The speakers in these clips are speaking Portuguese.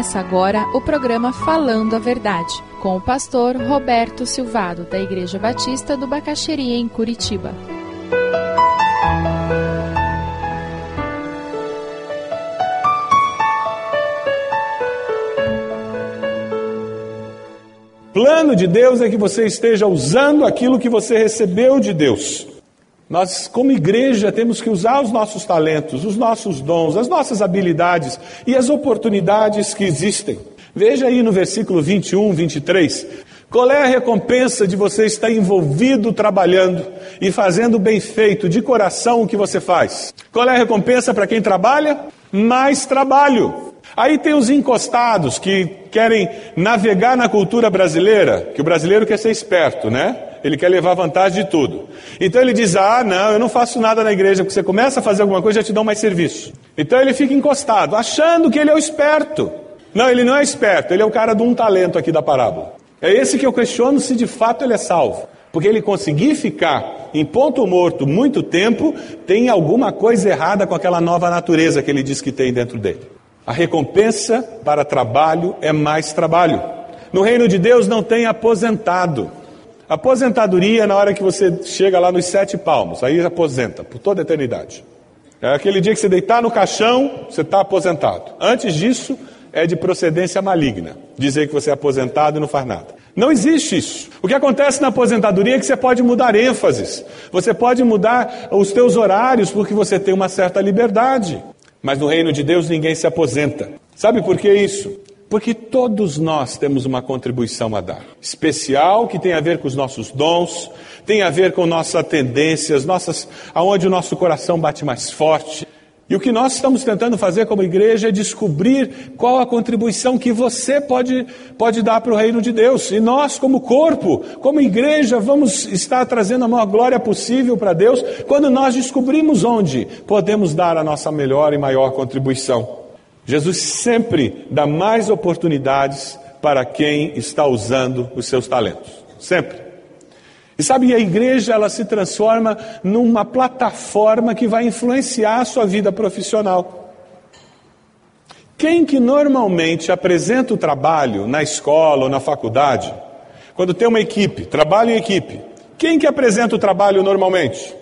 Começa agora o programa Falando a Verdade, com o pastor Roberto Silvado, da Igreja Batista do Bacaxeria, em Curitiba. Plano de Deus é que você esteja usando aquilo que você recebeu de Deus. Nós, como igreja, temos que usar os nossos talentos, os nossos dons, as nossas habilidades e as oportunidades que existem. Veja aí no versículo 21, 23. Qual é a recompensa de você estar envolvido trabalhando e fazendo bem feito, de coração, o que você faz? Qual é a recompensa para quem trabalha? Mais trabalho. Aí tem os encostados que querem navegar na cultura brasileira, que o brasileiro quer ser esperto, né? Ele quer levar vantagem de tudo. Então ele diz: Ah, não, eu não faço nada na igreja, porque você começa a fazer alguma coisa já te dão mais serviço. Então ele fica encostado, achando que ele é o esperto. Não, ele não é esperto, ele é o cara de um talento aqui da parábola. É esse que eu questiono se de fato ele é salvo. Porque ele conseguir ficar em ponto morto muito tempo, tem alguma coisa errada com aquela nova natureza que ele diz que tem dentro dele. A recompensa para trabalho é mais trabalho. No reino de Deus não tem aposentado. Aposentadoria na hora que você chega lá nos sete palmos, aí aposenta por toda a eternidade. É aquele dia que você deitar no caixão, você está aposentado. Antes disso, é de procedência maligna. Dizer que você é aposentado e não faz nada. Não existe isso. O que acontece na aposentadoria é que você pode mudar ênfases. Você pode mudar os teus horários porque você tem uma certa liberdade. Mas no reino de Deus ninguém se aposenta. Sabe por que isso? Porque todos nós temos uma contribuição a dar, especial que tem a ver com os nossos dons, tem a ver com nossas tendências, nossas, aonde o nosso coração bate mais forte. E o que nós estamos tentando fazer como igreja é descobrir qual a contribuição que você pode, pode dar para o reino de Deus. E nós, como corpo, como igreja, vamos estar trazendo a maior glória possível para Deus quando nós descobrimos onde podemos dar a nossa melhor e maior contribuição. Jesus sempre dá mais oportunidades para quem está usando os seus talentos. Sempre. E sabe, a igreja ela se transforma numa plataforma que vai influenciar a sua vida profissional. Quem que normalmente apresenta o trabalho na escola ou na faculdade, quando tem uma equipe, trabalho em equipe, quem que apresenta o trabalho normalmente?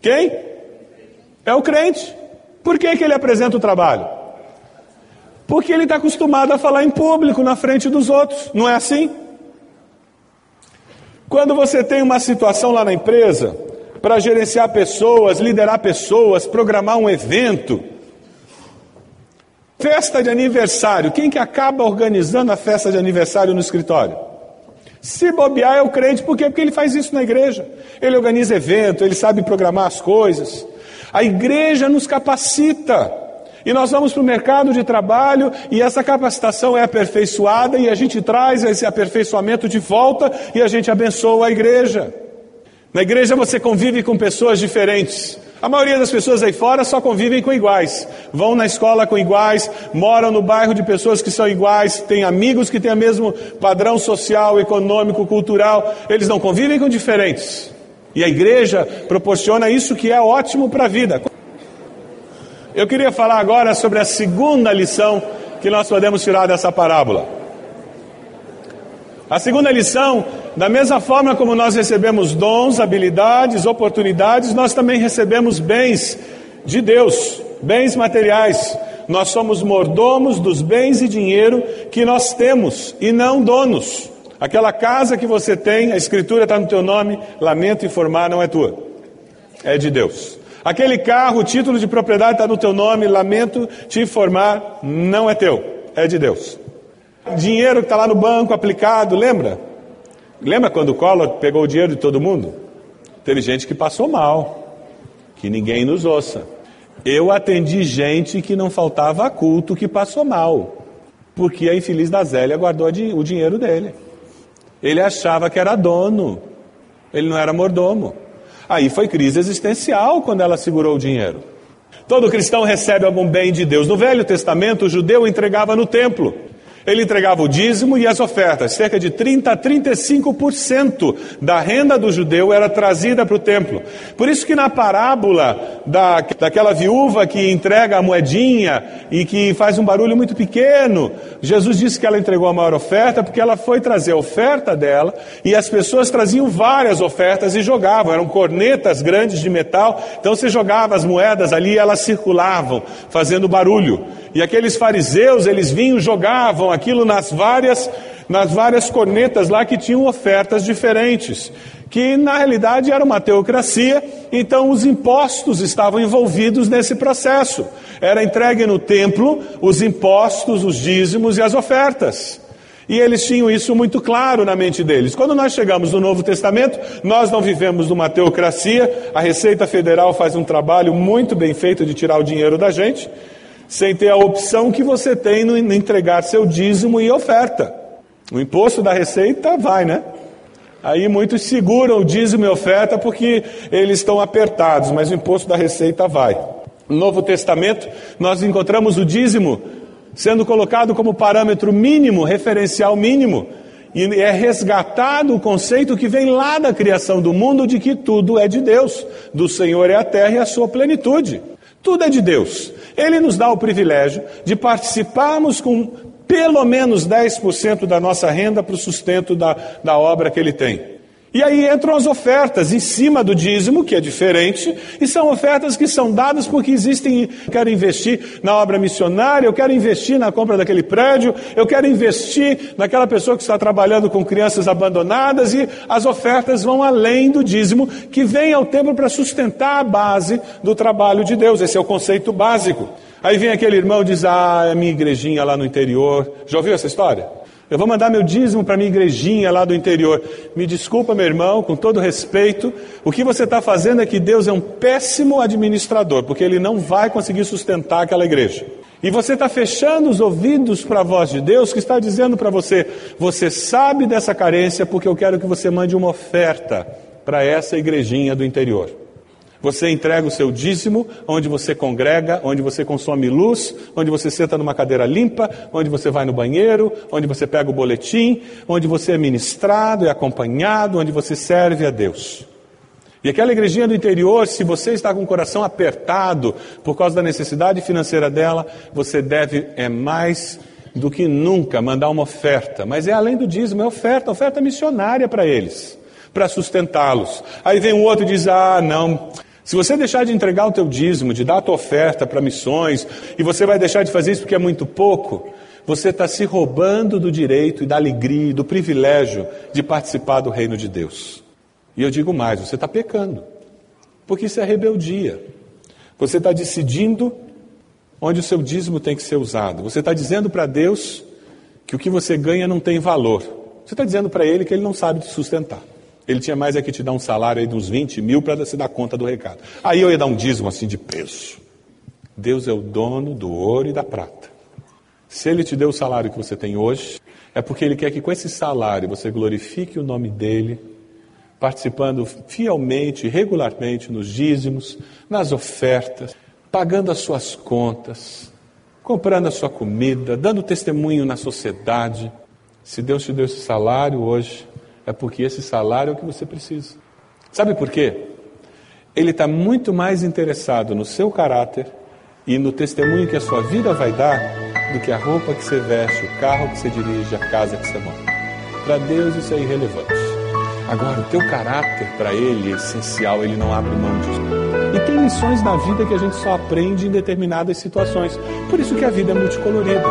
Quem? É o crente. Por que, que ele apresenta o trabalho? Porque ele está acostumado a falar em público, na frente dos outros, não é assim? Quando você tem uma situação lá na empresa, para gerenciar pessoas, liderar pessoas, programar um evento, festa de aniversário, quem que acaba organizando a festa de aniversário no escritório? Se bobear é o crente, por quê? Porque ele faz isso na igreja. Ele organiza evento, ele sabe programar as coisas. A igreja nos capacita. E nós vamos para o mercado de trabalho e essa capacitação é aperfeiçoada e a gente traz esse aperfeiçoamento de volta e a gente abençoa a igreja. Na igreja você convive com pessoas diferentes. A maioria das pessoas aí fora só convivem com iguais. Vão na escola com iguais, moram no bairro de pessoas que são iguais, têm amigos que têm o mesmo padrão social, econômico, cultural. Eles não convivem com diferentes. E a igreja proporciona isso que é ótimo para a vida. Eu queria falar agora sobre a segunda lição que nós podemos tirar dessa parábola. A segunda lição, da mesma forma como nós recebemos dons, habilidades, oportunidades, nós também recebemos bens de Deus, bens materiais. Nós somos mordomos dos bens e dinheiro que nós temos e não donos. Aquela casa que você tem, a escritura está no teu nome, lamento informar, não é tua, é de Deus. Aquele carro, o título de propriedade está no teu nome, lamento te informar, não é teu, é de Deus. Dinheiro que está lá no banco aplicado, lembra? Lembra quando o Collor pegou o dinheiro de todo mundo? Teve gente que passou mal, que ninguém nos ouça. Eu atendi gente que não faltava culto que passou mal, porque a infeliz da Zélia guardou o dinheiro dele. Ele achava que era dono, ele não era mordomo. Aí foi crise existencial quando ela segurou o dinheiro. Todo cristão recebe algum bem de Deus. No Velho Testamento, o judeu entregava no templo. Ele entregava o dízimo e as ofertas. Cerca de 30 a 35% da renda do judeu era trazida para o templo. Por isso que na parábola da, daquela viúva que entrega a moedinha e que faz um barulho muito pequeno, Jesus disse que ela entregou a maior oferta porque ela foi trazer a oferta dela e as pessoas traziam várias ofertas e jogavam. Eram cornetas grandes de metal. Então você jogava as moedas ali e elas circulavam, fazendo barulho. E aqueles fariseus, eles vinham, jogavam aquilo nas várias, nas várias cornetas lá que tinham ofertas diferentes, que na realidade era uma teocracia, então os impostos estavam envolvidos nesse processo. Era entregue no templo os impostos, os dízimos e as ofertas. E eles tinham isso muito claro na mente deles. Quando nós chegamos no Novo Testamento, nós não vivemos numa teocracia, a Receita Federal faz um trabalho muito bem feito de tirar o dinheiro da gente sem ter a opção que você tem no entregar seu dízimo e oferta. O imposto da receita vai, né? Aí muitos seguram o dízimo e oferta porque eles estão apertados, mas o imposto da receita vai. No Novo Testamento, nós encontramos o dízimo sendo colocado como parâmetro mínimo, referencial mínimo, e é resgatado o conceito que vem lá da criação do mundo de que tudo é de Deus, do Senhor é a terra e a sua plenitude. Tudo é de Deus. Ele nos dá o privilégio de participarmos com pelo menos 10% da nossa renda para o sustento da, da obra que ele tem. E aí entram as ofertas em cima do dízimo, que é diferente, e são ofertas que são dadas porque existem. Eu quero investir na obra missionária, eu quero investir na compra daquele prédio, eu quero investir naquela pessoa que está trabalhando com crianças abandonadas, e as ofertas vão além do dízimo, que vem ao templo para sustentar a base do trabalho de Deus. Esse é o conceito básico. Aí vem aquele irmão e diz: Ah, é a minha igrejinha lá no interior. Já ouviu essa história? Eu vou mandar meu dízimo para minha igrejinha lá do interior. Me desculpa, meu irmão, com todo respeito. O que você está fazendo é que Deus é um péssimo administrador, porque Ele não vai conseguir sustentar aquela igreja. E você está fechando os ouvidos para a voz de Deus que está dizendo para você: você sabe dessa carência porque eu quero que você mande uma oferta para essa igrejinha do interior. Você entrega o seu dízimo, onde você congrega, onde você consome luz, onde você senta numa cadeira limpa, onde você vai no banheiro, onde você pega o boletim, onde você é ministrado e acompanhado, onde você serve a Deus. E aquela igrejinha do interior, se você está com o coração apertado por causa da necessidade financeira dela, você deve, é mais do que nunca, mandar uma oferta. Mas é além do dízimo, é oferta, oferta missionária para eles, para sustentá-los. Aí vem um outro e diz: Ah, não, se você deixar de entregar o teu dízimo, de dar a tua oferta para missões, e você vai deixar de fazer isso porque é muito pouco, você está se roubando do direito e da alegria e do privilégio de participar do reino de Deus. E eu digo mais, você está pecando, porque isso é rebeldia. Você está decidindo onde o seu dízimo tem que ser usado. Você está dizendo para Deus que o que você ganha não tem valor. Você está dizendo para Ele que Ele não sabe te sustentar. Ele tinha mais é que te dar um salário aí de uns 20 mil para se dar conta do recado. Aí eu ia dar um dízimo assim de peso. Deus é o dono do ouro e da prata. Se Ele te deu o salário que você tem hoje, é porque Ele quer que com esse salário você glorifique o nome dEle, participando fielmente, regularmente nos dízimos, nas ofertas, pagando as suas contas, comprando a sua comida, dando testemunho na sociedade. Se Deus te deu esse salário hoje, é porque esse salário é o que você precisa. Sabe por quê? Ele está muito mais interessado no seu caráter e no testemunho que a sua vida vai dar do que a roupa que você veste, o carro que você dirige, a casa que você mora. Para Deus isso é irrelevante. Agora, o teu caráter para Ele é essencial, Ele não abre mão disso. E tem lições na vida que a gente só aprende em determinadas situações. Por isso que a vida é multicolorida.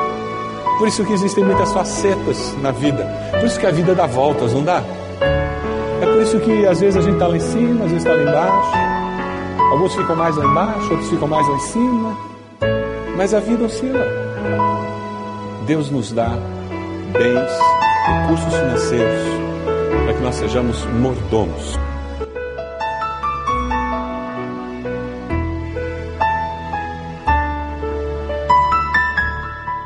Por isso que existem muitas facetas na vida. Por isso que a vida dá voltas, não dá? É por isso que às vezes a gente está lá em cima, às vezes está lá embaixo. Alguns ficam mais lá embaixo, outros ficam mais lá em cima. Mas a vida oscila. Deus nos dá bens, recursos financeiros, para que nós sejamos mordomos.